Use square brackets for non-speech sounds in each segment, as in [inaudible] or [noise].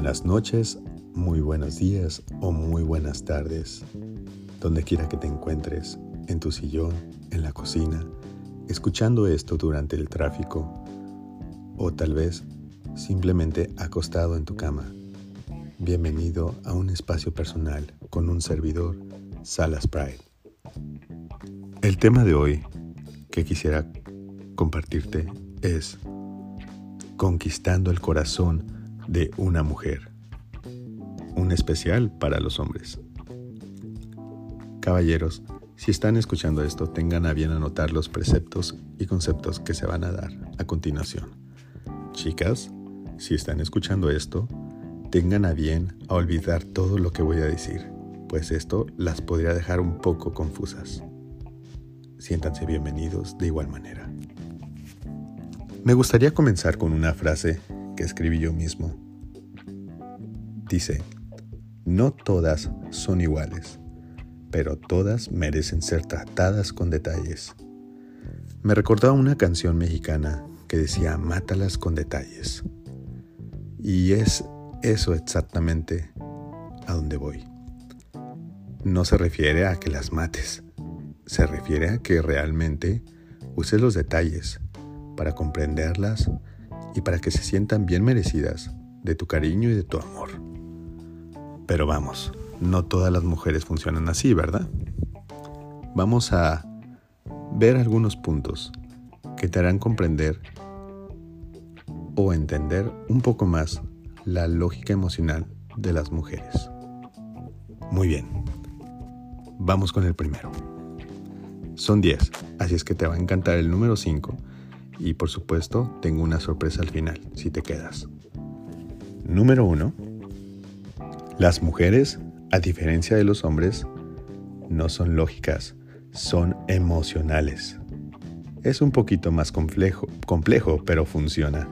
buenas noches, muy buenos días o muy buenas tardes, donde quiera que te encuentres, en tu sillón, en la cocina, escuchando esto durante el tráfico o tal vez simplemente acostado en tu cama. Bienvenido a un espacio personal con un servidor, Salas Pride. El tema de hoy que quisiera compartirte es conquistando el corazón de una mujer. Un especial para los hombres. Caballeros, si están escuchando esto, tengan a bien anotar los preceptos y conceptos que se van a dar a continuación. Chicas, si están escuchando esto, tengan a bien a olvidar todo lo que voy a decir, pues esto las podría dejar un poco confusas. Siéntanse bienvenidos de igual manera. Me gustaría comenzar con una frase escribí yo mismo. Dice, no todas son iguales, pero todas merecen ser tratadas con detalles. Me recordaba una canción mexicana que decía, mátalas con detalles. Y es eso exactamente a donde voy. No se refiere a que las mates, se refiere a que realmente uses los detalles para comprenderlas y para que se sientan bien merecidas de tu cariño y de tu amor. Pero vamos, no todas las mujeres funcionan así, ¿verdad? Vamos a ver algunos puntos que te harán comprender o entender un poco más la lógica emocional de las mujeres. Muy bien, vamos con el primero. Son 10, así es que te va a encantar el número 5 y por supuesto, tengo una sorpresa al final, si te quedas. Número 1. Las mujeres, a diferencia de los hombres, no son lógicas, son emocionales. Es un poquito más complejo, complejo, pero funciona.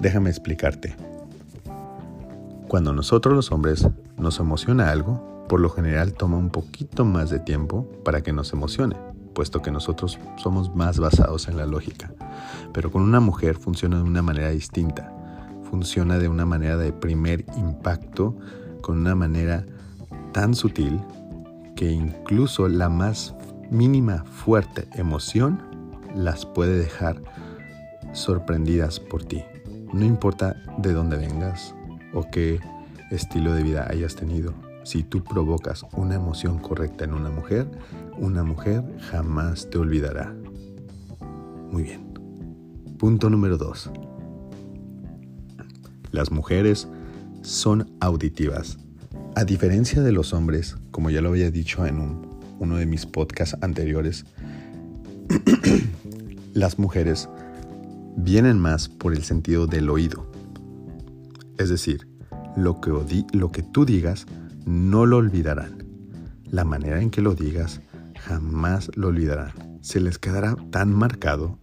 Déjame explicarte. Cuando nosotros los hombres nos emociona algo, por lo general toma un poquito más de tiempo para que nos emocione puesto que nosotros somos más basados en la lógica. Pero con una mujer funciona de una manera distinta. Funciona de una manera de primer impacto, con una manera tan sutil que incluso la más mínima fuerte emoción las puede dejar sorprendidas por ti. No importa de dónde vengas o qué estilo de vida hayas tenido, si tú provocas una emoción correcta en una mujer, una mujer jamás te olvidará. Muy bien. Punto número 2. Las mujeres son auditivas. A diferencia de los hombres, como ya lo había dicho en uno de mis podcasts anteriores, [clears throat] las mujeres vienen más por el sentido del oído. Es decir, lo que, lo que tú digas no lo olvidarán. La manera en que lo digas jamás lo olvidarán. Se les quedará tan marcado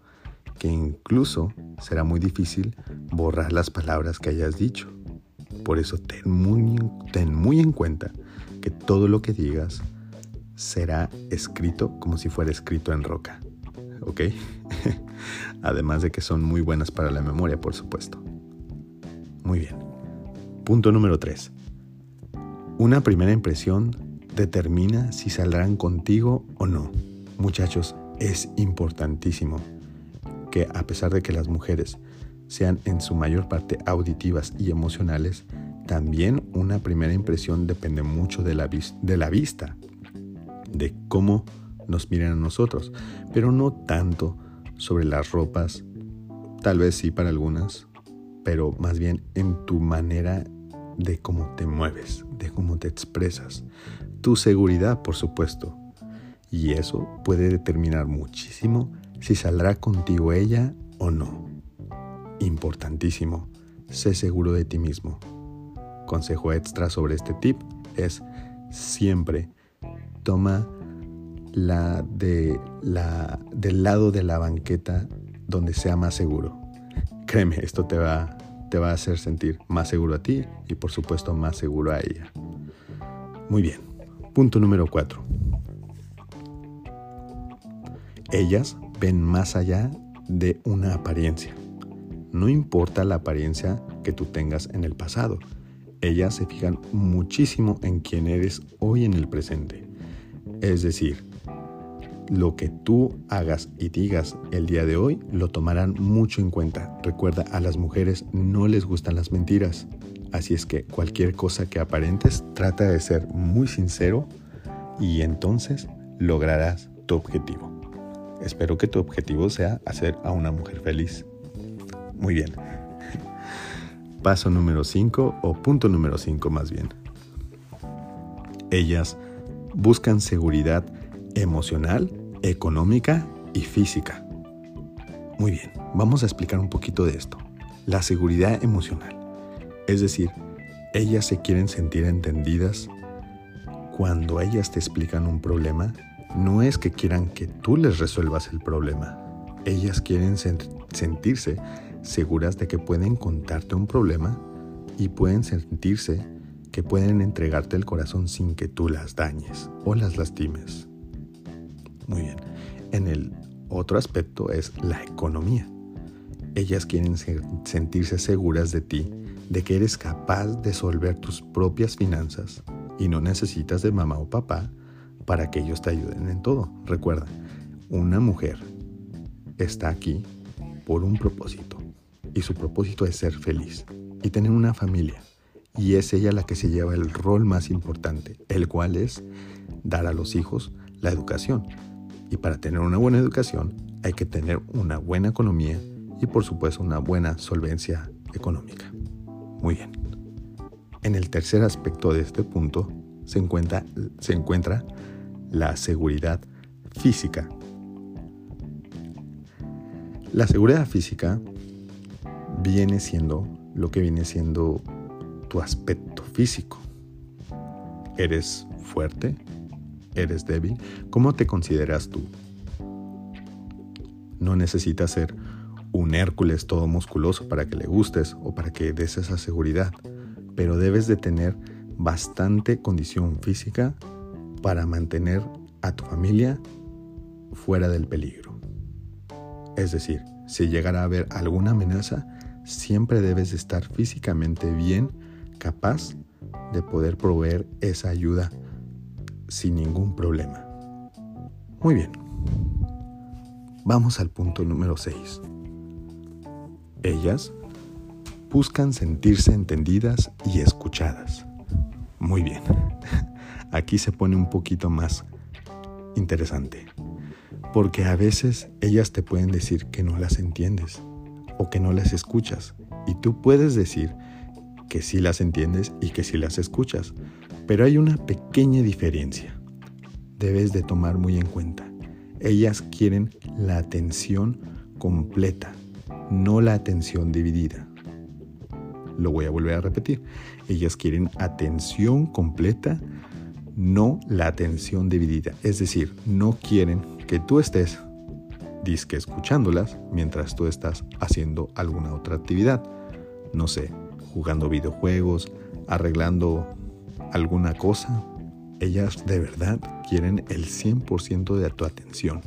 que incluso será muy difícil borrar las palabras que hayas dicho. Por eso ten muy, ten muy en cuenta que todo lo que digas será escrito como si fuera escrito en roca. ¿Ok? [laughs] Además de que son muy buenas para la memoria, por supuesto. Muy bien. Punto número 3. Una primera impresión determina si saldrán contigo o no. Muchachos, es importantísimo que a pesar de que las mujeres sean en su mayor parte auditivas y emocionales, también una primera impresión depende mucho de la, de la vista, de cómo nos miran a nosotros, pero no tanto sobre las ropas, tal vez sí para algunas, pero más bien en tu manera de cómo te mueves, de cómo te expresas, tu seguridad, por supuesto. Y eso puede determinar muchísimo si saldrá contigo ella o no. Importantísimo, sé seguro de ti mismo. Consejo extra sobre este tip es siempre toma la de la del lado de la banqueta donde sea más seguro. Créeme, esto te va te va a hacer sentir más seguro a ti y por supuesto más seguro a ella. Muy bien. Punto número 4. Ellas ven más allá de una apariencia. No importa la apariencia que tú tengas en el pasado. ellas se fijan muchísimo en quién eres hoy en el presente. Es decir, lo que tú hagas y digas el día de hoy lo tomarán mucho en cuenta. Recuerda, a las mujeres no les gustan las mentiras. Así es que cualquier cosa que aparentes, trata de ser muy sincero y entonces lograrás tu objetivo. Espero que tu objetivo sea hacer a una mujer feliz. Muy bien. [laughs] Paso número 5 o punto número 5 más bien. Ellas buscan seguridad emocional, económica y física. Muy bien, vamos a explicar un poquito de esto. La seguridad emocional. Es decir, ellas se quieren sentir entendidas cuando ellas te explican un problema. No es que quieran que tú les resuelvas el problema. Ellas quieren sentirse seguras de que pueden contarte un problema y pueden sentirse que pueden entregarte el corazón sin que tú las dañes o las lastimes. Muy bien. En el otro aspecto es la economía. Ellas quieren sentirse seguras de ti, de que eres capaz de solver tus propias finanzas y no necesitas de mamá o papá para que ellos te ayuden en todo. Recuerda, una mujer está aquí por un propósito y su propósito es ser feliz y tener una familia. Y es ella la que se lleva el rol más importante, el cual es dar a los hijos la educación. Y para tener una buena educación hay que tener una buena economía y por supuesto una buena solvencia económica. Muy bien. En el tercer aspecto de este punto se encuentra, se encuentra la seguridad física. La seguridad física viene siendo lo que viene siendo tu aspecto físico. ¿Eres fuerte? ¿Eres débil? ¿Cómo te consideras tú? No necesitas ser un Hércules todo musculoso para que le gustes o para que des esa seguridad, pero debes de tener bastante condición física para mantener a tu familia fuera del peligro. Es decir, si llegara a haber alguna amenaza, siempre debes estar físicamente bien, capaz de poder proveer esa ayuda sin ningún problema. Muy bien. Vamos al punto número 6. Ellas buscan sentirse entendidas y escuchadas. Muy bien. [laughs] Aquí se pone un poquito más interesante. Porque a veces ellas te pueden decir que no las entiendes o que no las escuchas. Y tú puedes decir que sí las entiendes y que sí las escuchas. Pero hay una pequeña diferencia. Debes de tomar muy en cuenta. Ellas quieren la atención completa, no la atención dividida. Lo voy a volver a repetir. Ellas quieren atención completa, no la atención dividida. Es decir, no quieren que tú estés disque escuchándolas mientras tú estás haciendo alguna otra actividad. No sé, jugando videojuegos, arreglando alguna cosa. Ellas de verdad quieren el 100% de tu atención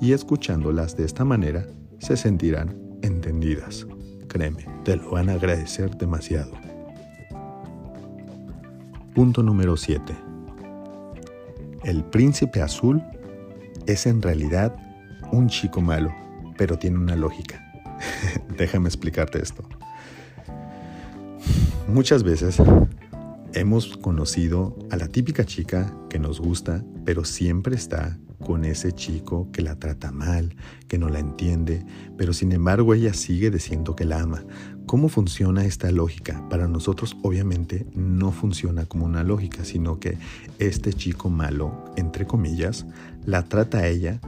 y escuchándolas de esta manera se sentirán entendidas. Créeme, te lo van a agradecer demasiado. Punto número 7. El príncipe azul es en realidad un chico malo, pero tiene una lógica. [laughs] Déjame explicarte esto. Muchas veces hemos conocido a la típica chica que nos gusta, pero siempre está con ese chico que la trata mal, que no la entiende, pero sin embargo ella sigue diciendo que la ama. ¿Cómo funciona esta lógica? Para nosotros obviamente no funciona como una lógica, sino que este chico malo, entre comillas, la trata a ella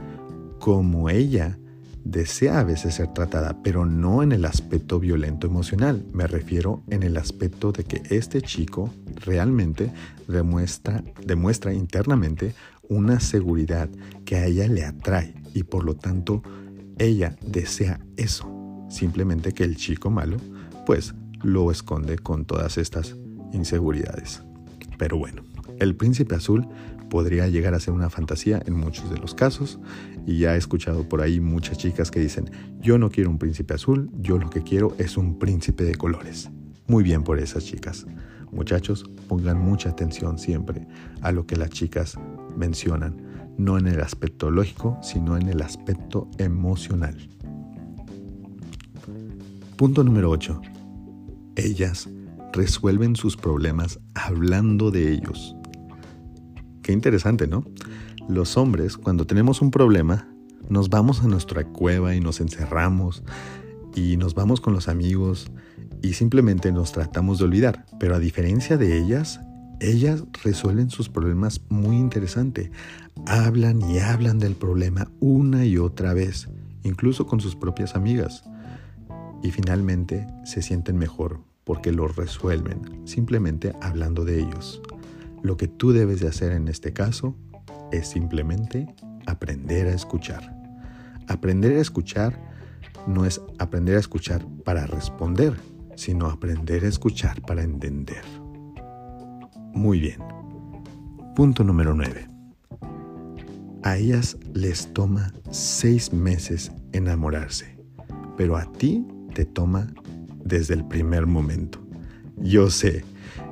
como ella desea a veces ser tratada, pero no en el aspecto violento emocional. Me refiero en el aspecto de que este chico realmente demuestra, demuestra internamente una seguridad que a ella le atrae y por lo tanto ella desea eso. Simplemente que el chico malo pues lo esconde con todas estas inseguridades. Pero bueno, el príncipe azul podría llegar a ser una fantasía en muchos de los casos y ya he escuchado por ahí muchas chicas que dicen, yo no quiero un príncipe azul, yo lo que quiero es un príncipe de colores. Muy bien por esas chicas. muchachos, pongan mucha atención siempre a lo que las chicas mencionan, no en el aspecto lógico, sino en el aspecto emocional. Punto número 8. Ellas resuelven sus problemas hablando de ellos. Qué interesante, ¿no? Los hombres, cuando tenemos un problema, nos vamos a nuestra cueva y nos encerramos y nos vamos con los amigos y simplemente nos tratamos de olvidar. Pero a diferencia de ellas, ellas resuelven sus problemas muy interesante. Hablan y hablan del problema una y otra vez, incluso con sus propias amigas. Y finalmente se sienten mejor porque lo resuelven simplemente hablando de ellos. Lo que tú debes de hacer en este caso es simplemente aprender a escuchar. Aprender a escuchar no es aprender a escuchar para responder, sino aprender a escuchar para entender. Muy bien. Punto número 9. A ellas les toma seis meses enamorarse, pero a ti te toma desde el primer momento. Yo sé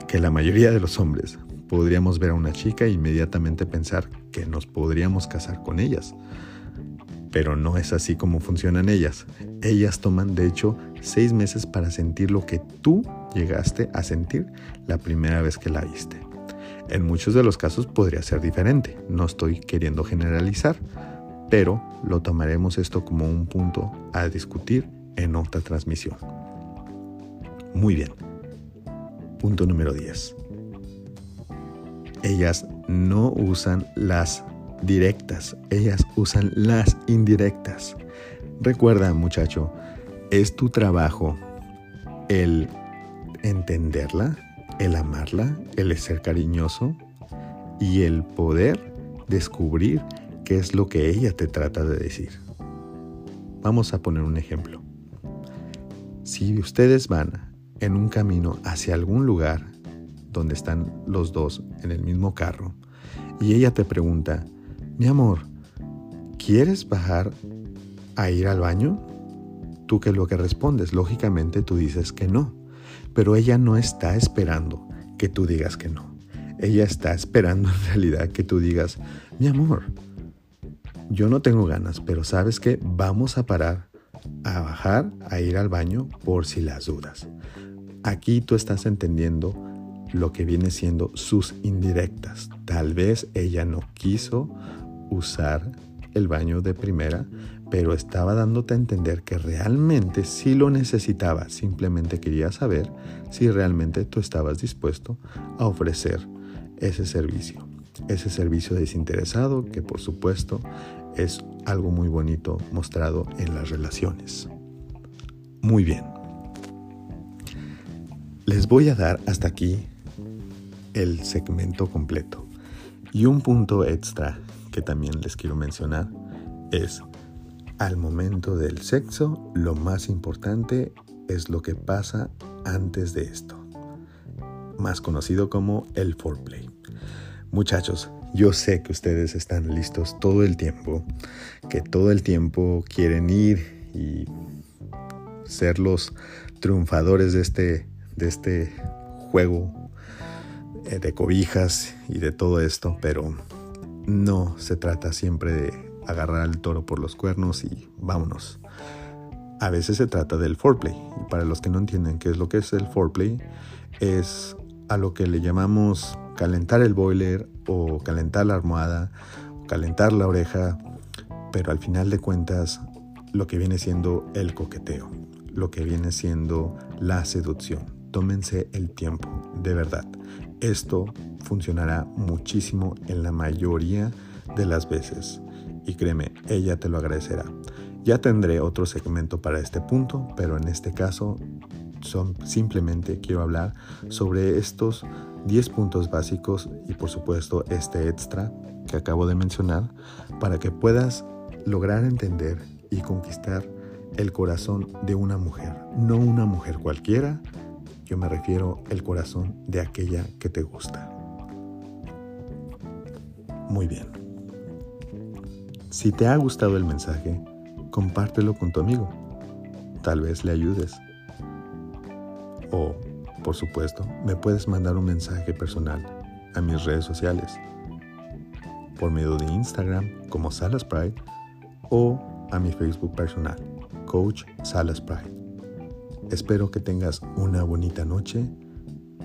que la mayoría de los hombres podríamos ver a una chica e inmediatamente pensar que nos podríamos casar con ellas. Pero no es así como funcionan ellas. Ellas toman, de hecho, seis meses para sentir lo que tú llegaste a sentir la primera vez que la viste. En muchos de los casos podría ser diferente, no estoy queriendo generalizar, pero lo tomaremos esto como un punto a discutir en otra transmisión. Muy bien. Punto número 10. Ellas no usan las directas, ellas usan las indirectas. Recuerda, muchacho, es tu trabajo el entenderla, el amarla, el ser cariñoso y el poder descubrir qué es lo que ella te trata de decir. Vamos a poner un ejemplo. Si ustedes van en un camino hacia algún lugar donde están los dos en el mismo carro y ella te pregunta, mi amor, ¿quieres bajar a ir al baño? Tú que lo que respondes, lógicamente tú dices que no, pero ella no está esperando que tú digas que no. Ella está esperando en realidad que tú digas, mi amor, yo no tengo ganas, pero sabes que vamos a parar a bajar a ir al baño por si las dudas. Aquí tú estás entendiendo lo que viene siendo sus indirectas. Tal vez ella no quiso usar el baño de primera, pero estaba dándote a entender que realmente sí lo necesitaba. Simplemente quería saber si realmente tú estabas dispuesto a ofrecer ese servicio. Ese servicio desinteresado que por supuesto es algo muy bonito mostrado en las relaciones. Muy bien. Les voy a dar hasta aquí el segmento completo. Y un punto extra que también les quiero mencionar es, al momento del sexo, lo más importante es lo que pasa antes de esto, más conocido como el foreplay. Muchachos, yo sé que ustedes están listos todo el tiempo, que todo el tiempo quieren ir y ser los triunfadores de este de este juego de cobijas y de todo esto, pero no se trata siempre de agarrar al toro por los cuernos y vámonos. A veces se trata del foreplay. Y para los que no entienden qué es lo que es el foreplay, es a lo que le llamamos calentar el boiler o calentar la almohada, calentar la oreja, pero al final de cuentas lo que viene siendo el coqueteo, lo que viene siendo la seducción tómense el tiempo, de verdad. Esto funcionará muchísimo en la mayoría de las veces. Y créeme, ella te lo agradecerá. Ya tendré otro segmento para este punto, pero en este caso son, simplemente quiero hablar sobre estos 10 puntos básicos y por supuesto este extra que acabo de mencionar para que puedas lograr entender y conquistar el corazón de una mujer, no una mujer cualquiera, yo me refiero el corazón de aquella que te gusta. Muy bien. Si te ha gustado el mensaje, compártelo con tu amigo. Tal vez le ayudes. O por supuesto, me puedes mandar un mensaje personal a mis redes sociales por medio de Instagram como Salas Pride o a mi Facebook personal, Coach Salas Pride. Espero que tengas una bonita noche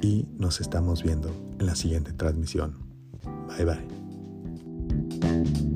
y nos estamos viendo en la siguiente transmisión. Bye bye.